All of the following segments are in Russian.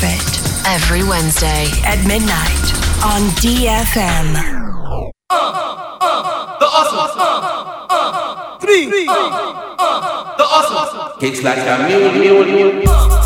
Prophet every Wednesday at midnight on DFM. Uh, uh, the awesome. Three. The awesome. Kicks like a mule.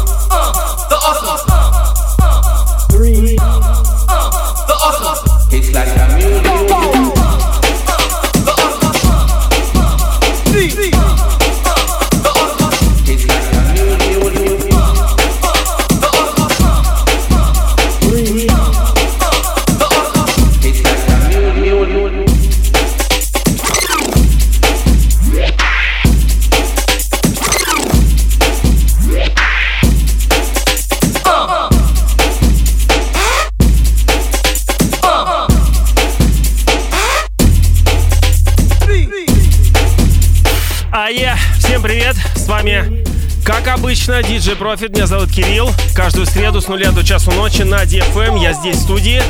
Обычно, DJ Profit, меня зовут Кирилл. Каждую среду с нуля до часу ночи на DFM, я здесь в студии.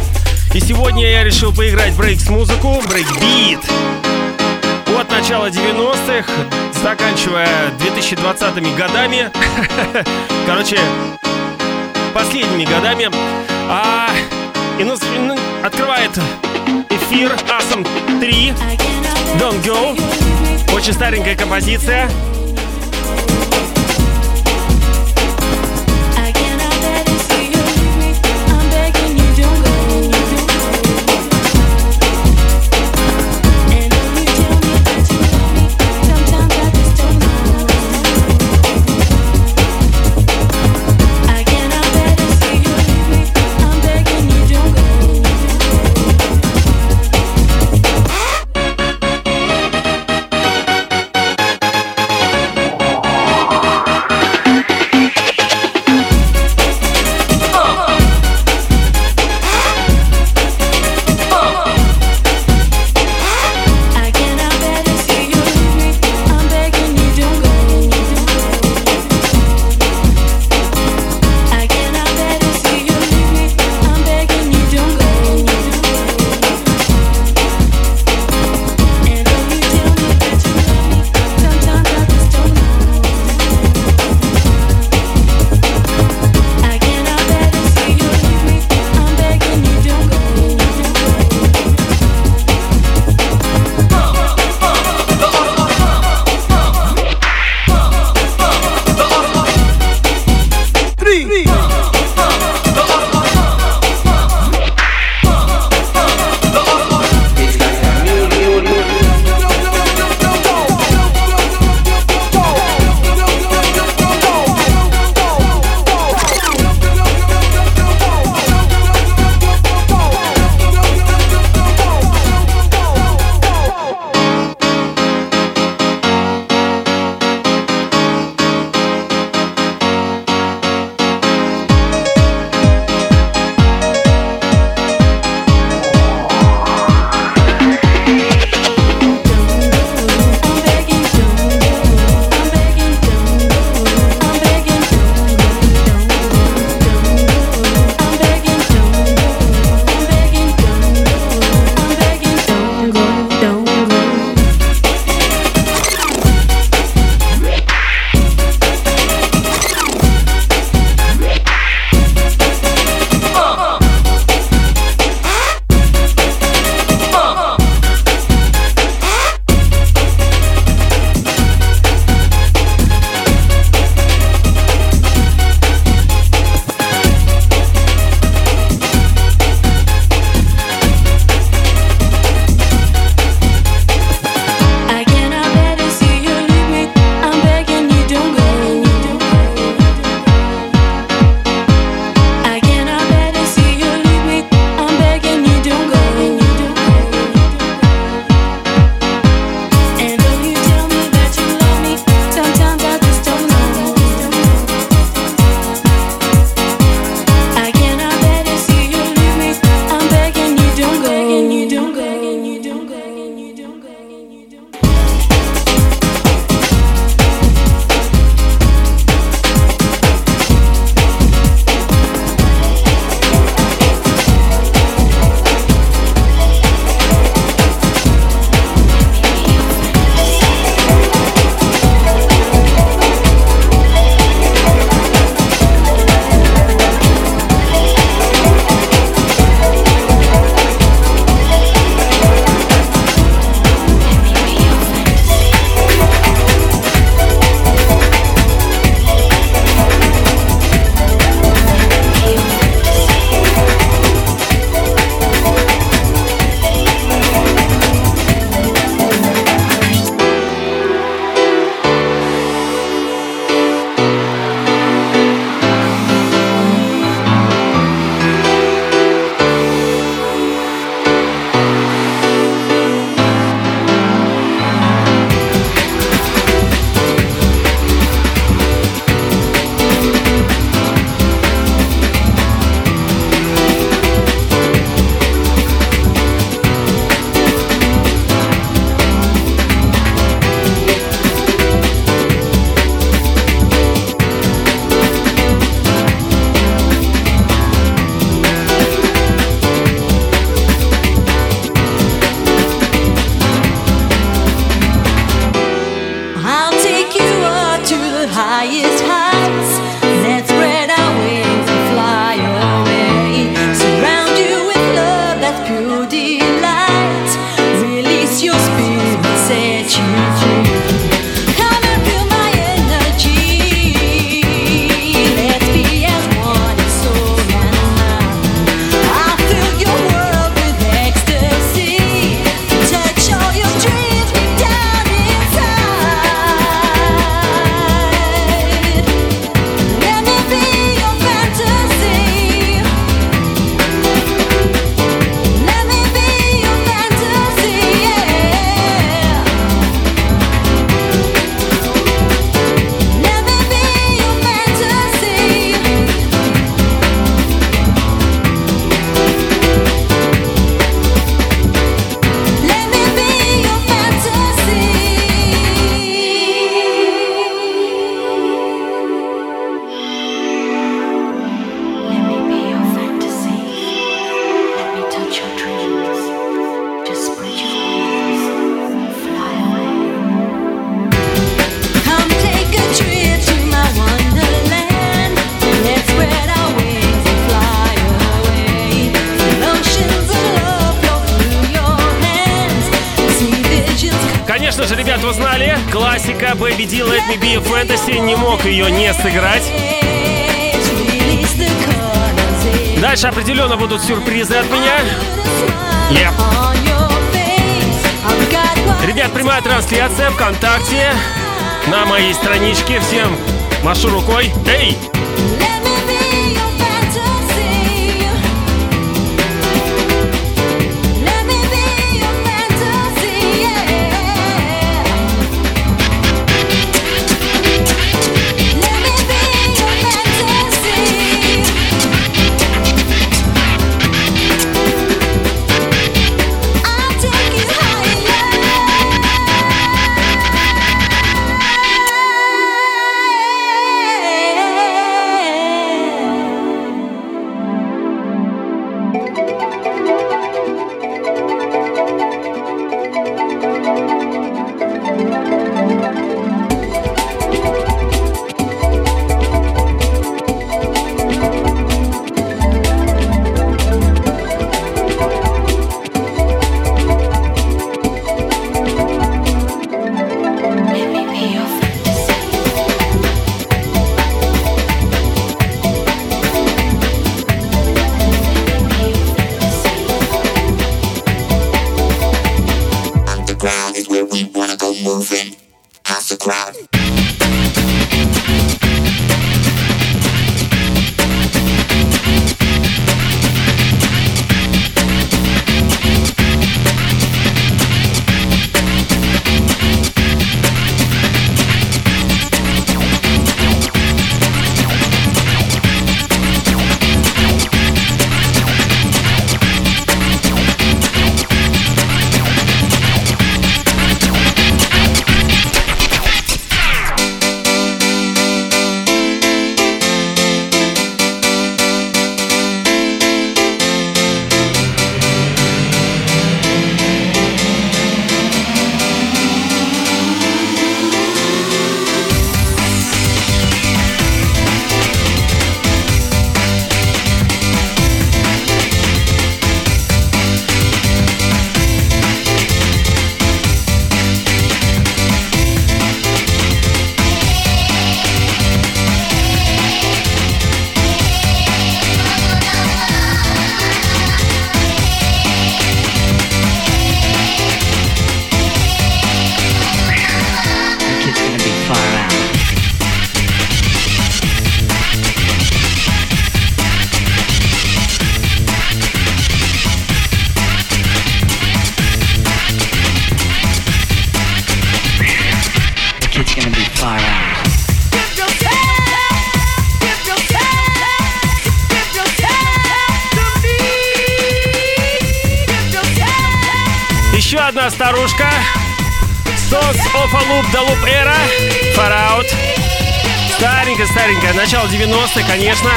И сегодня я решил поиграть breaks музыку, брейкбит. От начала 90-х, заканчивая 2020 годами. Короче, последними годами. А, и нас- ну, открывает эфир Awesome 3 Don't Go. Очень старенькая композиция. Сюрпризы от меня. Yep. Ребят, прямая трансляция ВКонтакте на моей страничке. Всем машу рукой. Эй! Начало 90-х, конечно.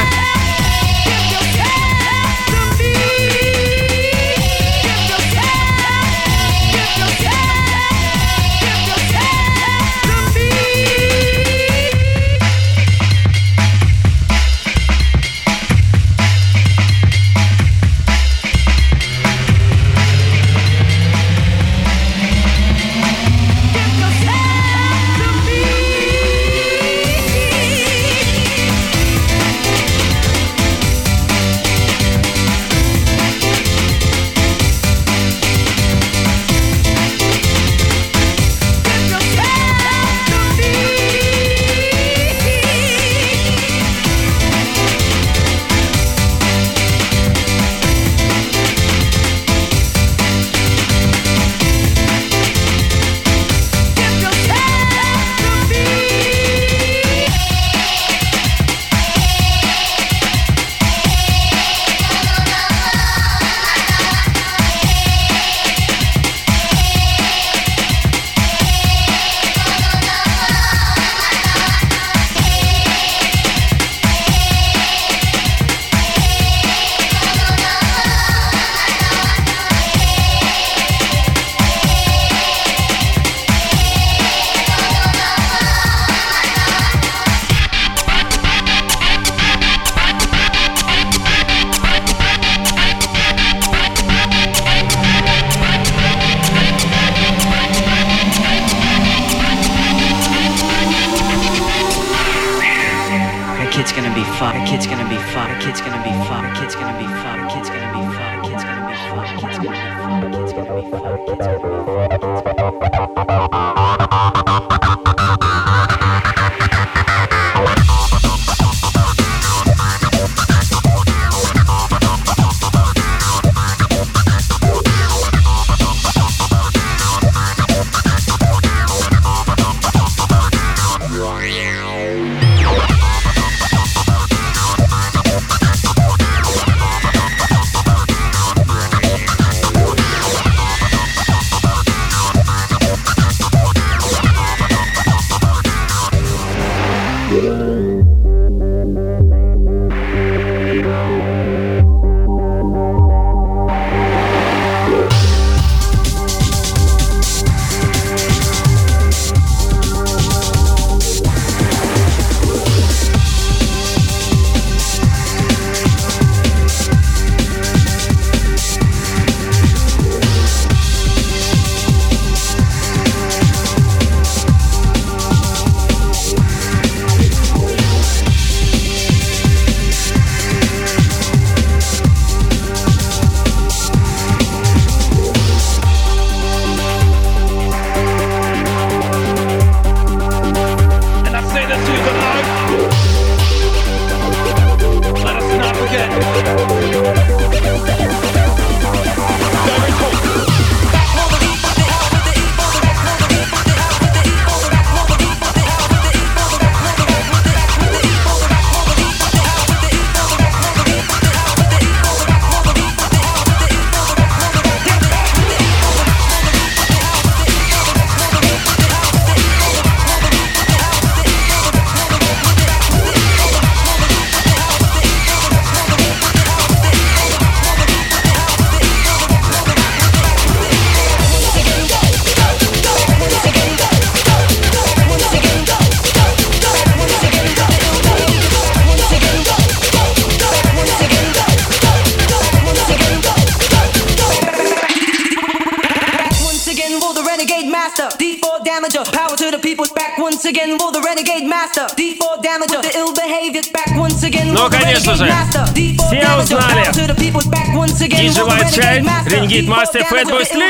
Red Boys Sleep!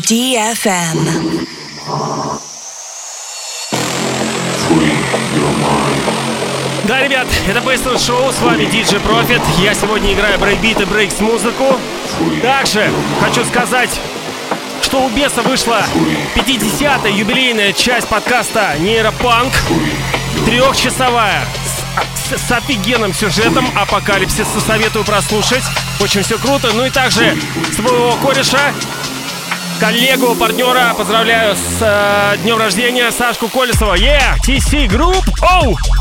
DFM. Да, ребят, это Bassline Show, с вами DJ Profit. Я сегодня играю брейкбит и breaks музыку. Также хочу сказать, что у Беса вышла 50-я юбилейная часть подкаста Neuropunk. Трехчасовая. С, с, с офигенным сюжетом Апокалипсиса советую прослушать. Очень все круто. Ну и также своего кореша, коллегу, партнера поздравляю с э, днем рождения Сашку Колесова. Yeah! TC Group! Оу! Ну,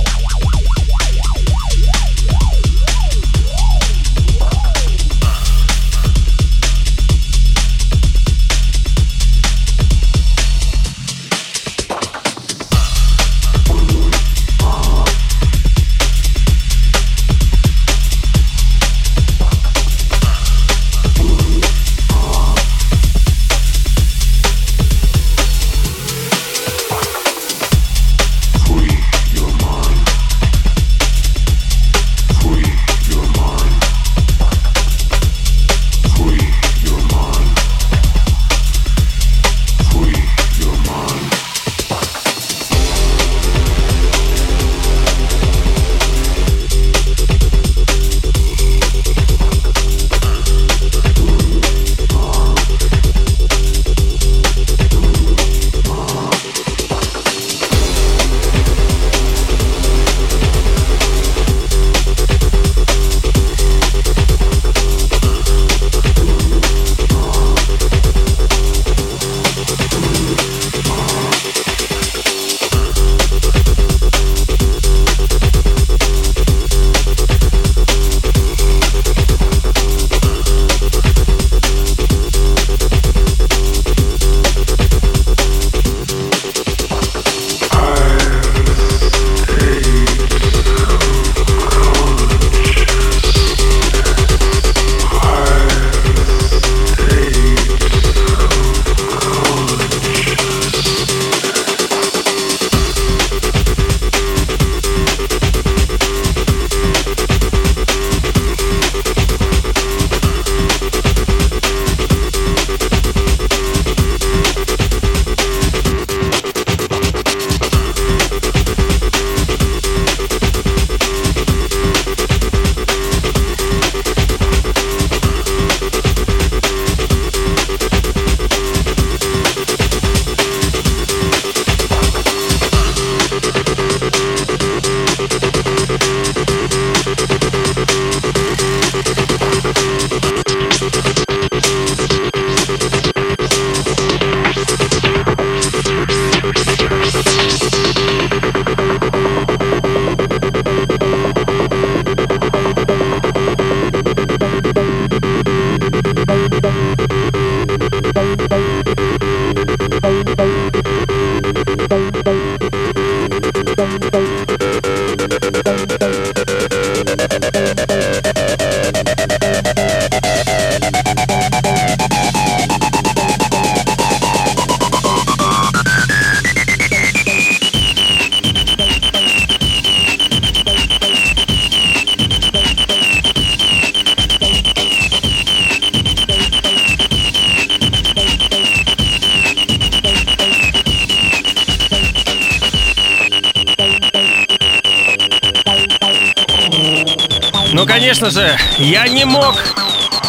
я не мог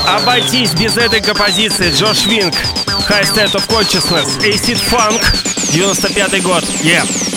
обойтись без этой композиции. Джош Винг, High State of Consciousness, Acid Funk, 95 год. Yeah.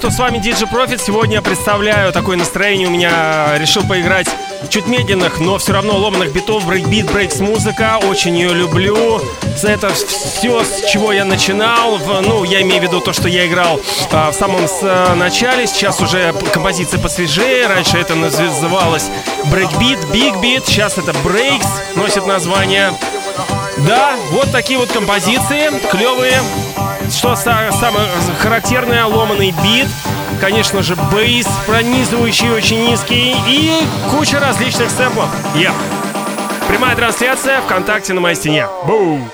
Что с вами DJ Profit. Сегодня я представляю такое настроение. У меня решил поиграть чуть медленных, но все равно ломаных битов. Брейкбит, breaks музыка. Очень ее люблю. Это все, с чего я начинал. Ну, я имею в виду то, что я играл а, в самом начале. Сейчас уже композиция посвежее. Раньше это называлось брейкбит, бигбит. Сейчас это breaks. Носит название. Да, вот такие вот композиции. Клевые. Что самое характерное, ломаный бит, конечно же, бейс, пронизывающий очень низкий и куча различных сэмплов. Yeah. Прямая трансляция ВКонтакте на моей стене. Бум!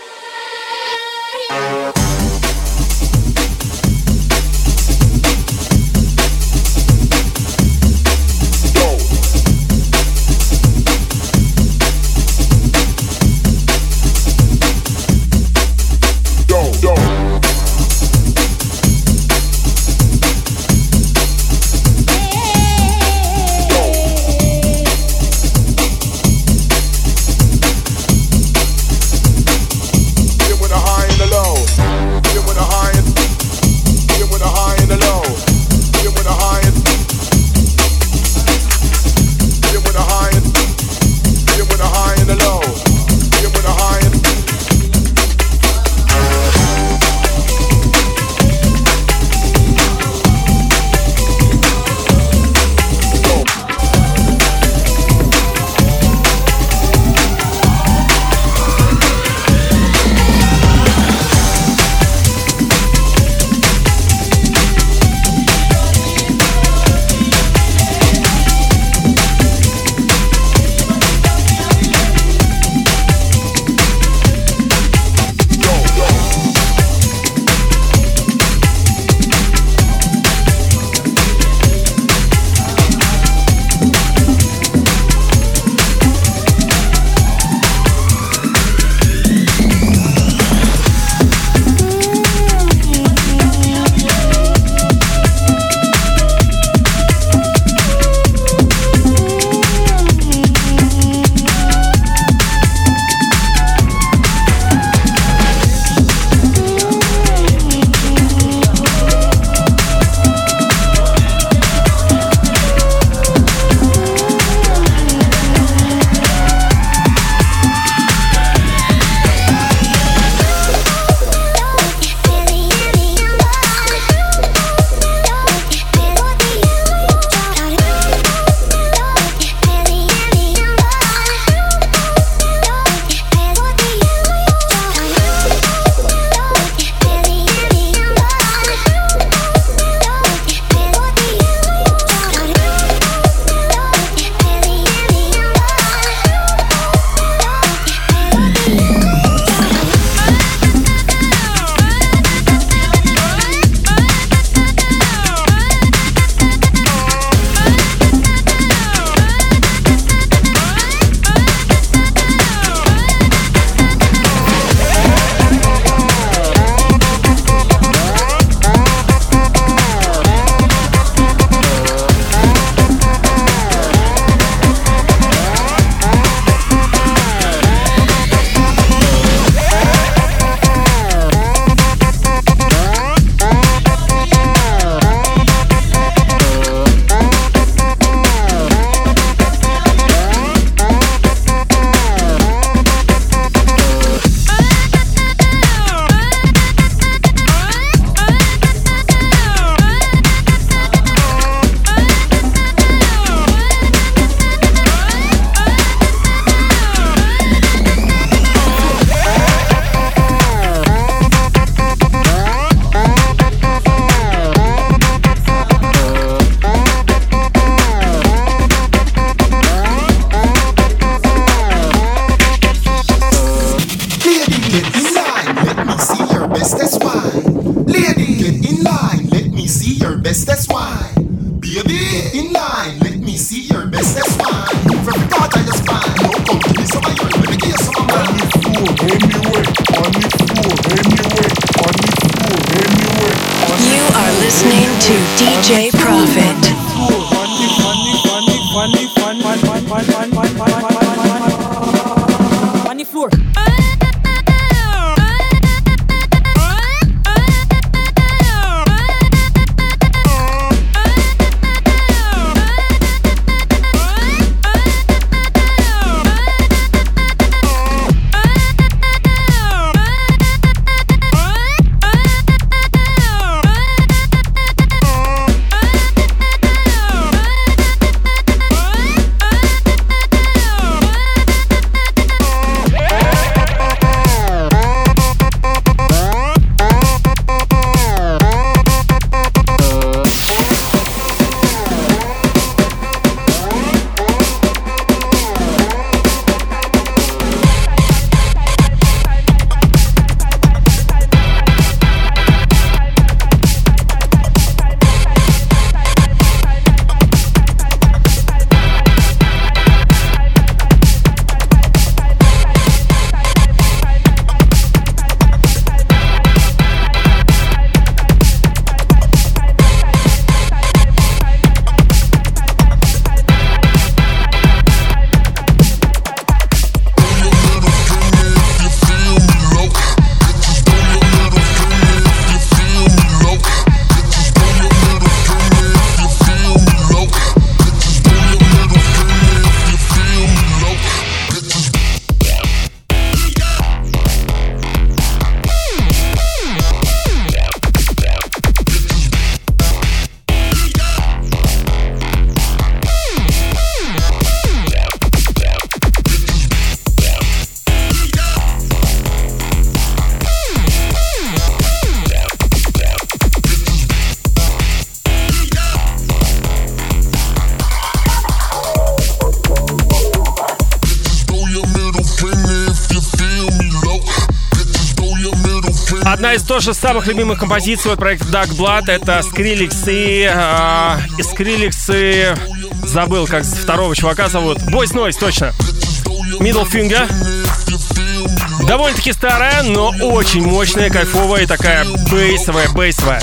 see your best, that's why. Baby, in line, let me see your best, that's why. From God I just find, no your let me give you some of mine. Anyway, anyway, anyway. You are listening to DJ Profit. Одна из тоже самых любимых композиций от проекта Dog Blood это Skrillex и... а, и Skrillex и... Забыл, как второго чувака зовут. Boys Noize, точно. Middle Finger. Довольно-таки старая, но очень мощная, кайфовая и такая бейсовая, бейсовая.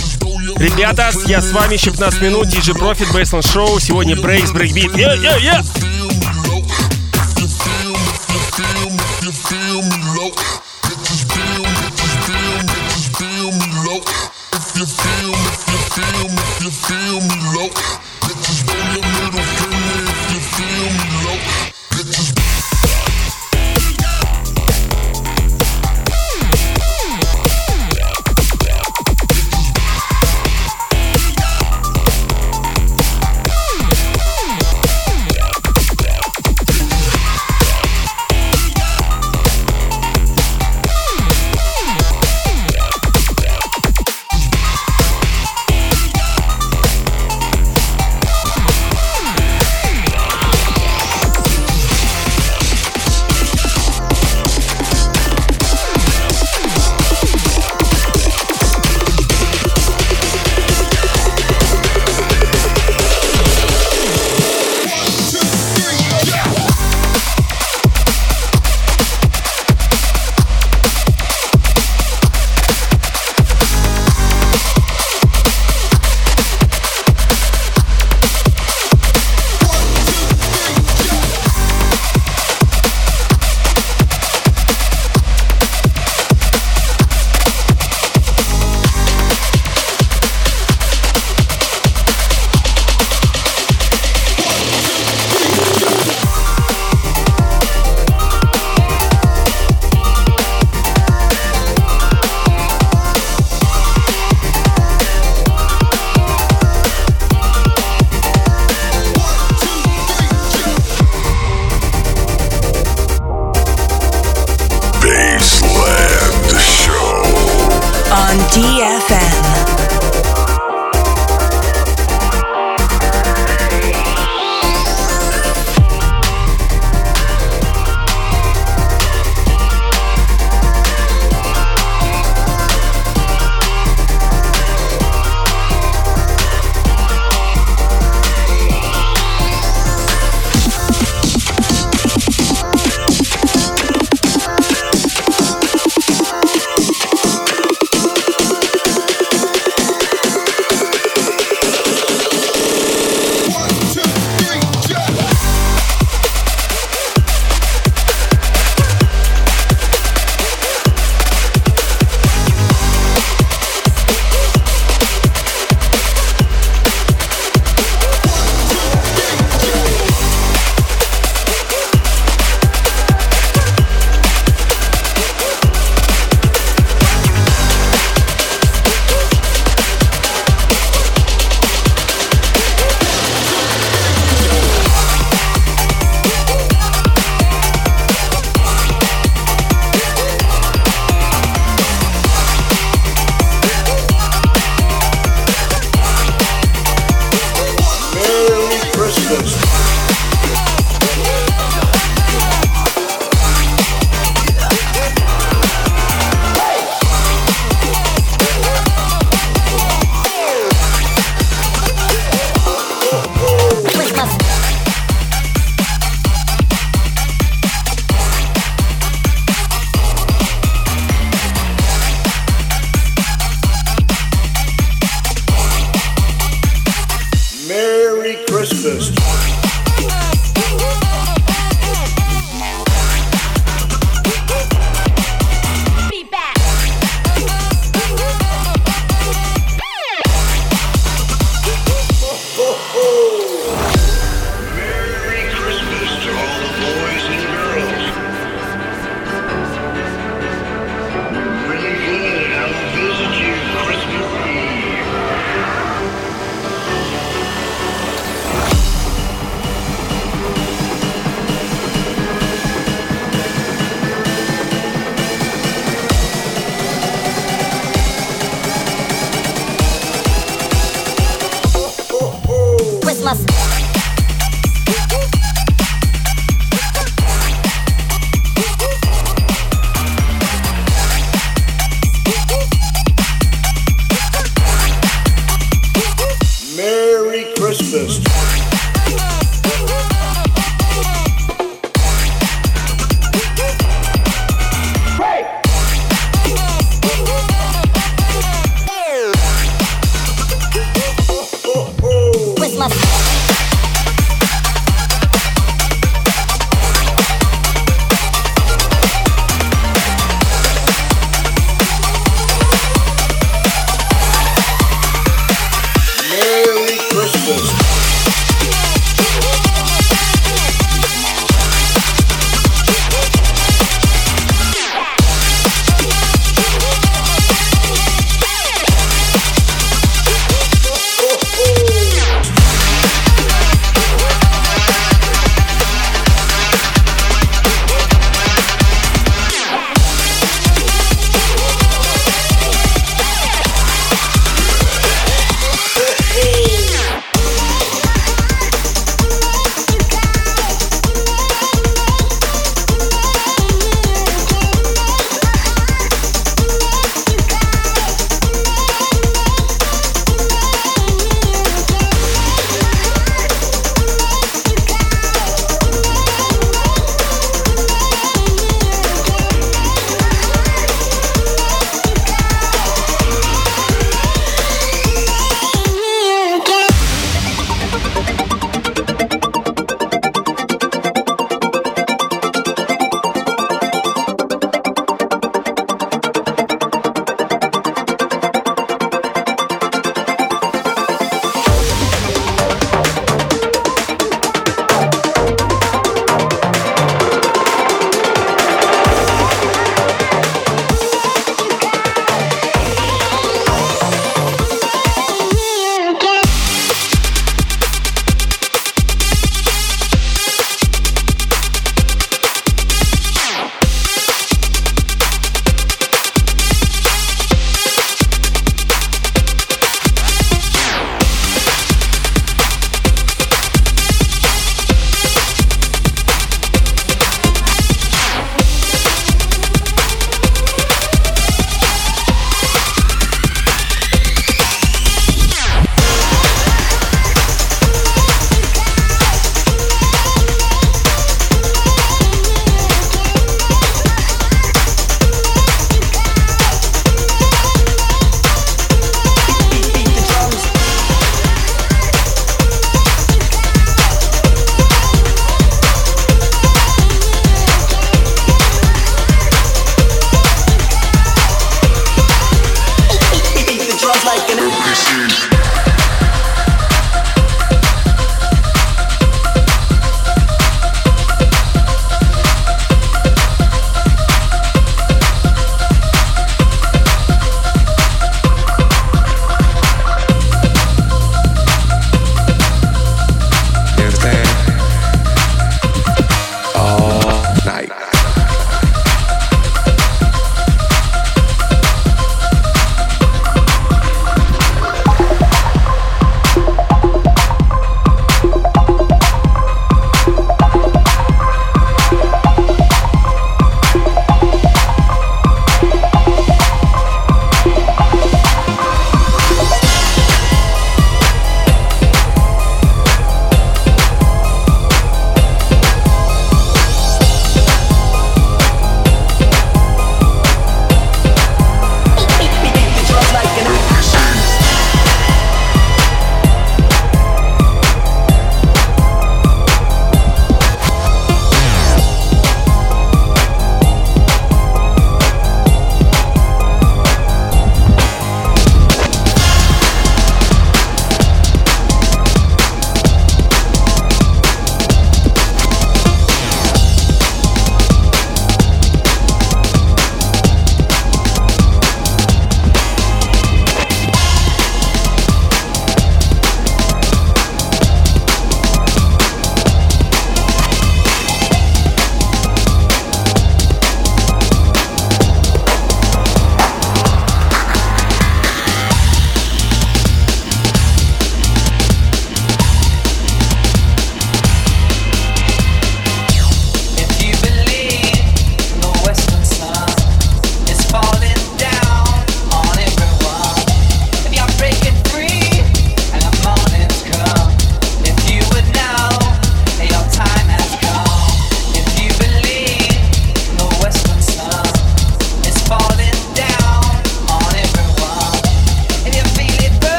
Ребята, я с вами еще 15 минут, DJ Profit, Bassline Show. Сегодня breaks, брейкбит. Yeah, yeah, yeah!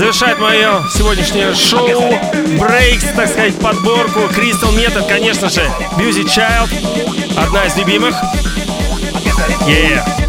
Завершает мое сегодняшнее шоу Breaks, так сказать, подборку Crystal Method, конечно же, Music Child, одна из любимых. Yeah.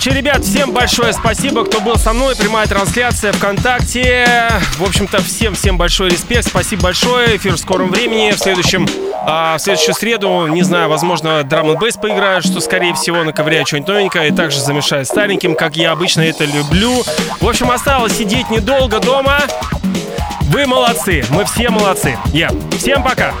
Случае, ребят, всем большое спасибо, кто был со мной. Прямая трансляция ВКонтакте. В общем-то, всем-всем большой респект. Спасибо большое. Эфир в скором времени. В следующем а в следующую среду, не знаю, возможно, драм бейс поиграю, что, скорее всего, наковыряю что-нибудь новенькое и также замешаю стареньким, как я обычно это люблю. В общем, осталось сидеть недолго дома. Вы молодцы, мы все молодцы. Я. Yeah. Всем пока.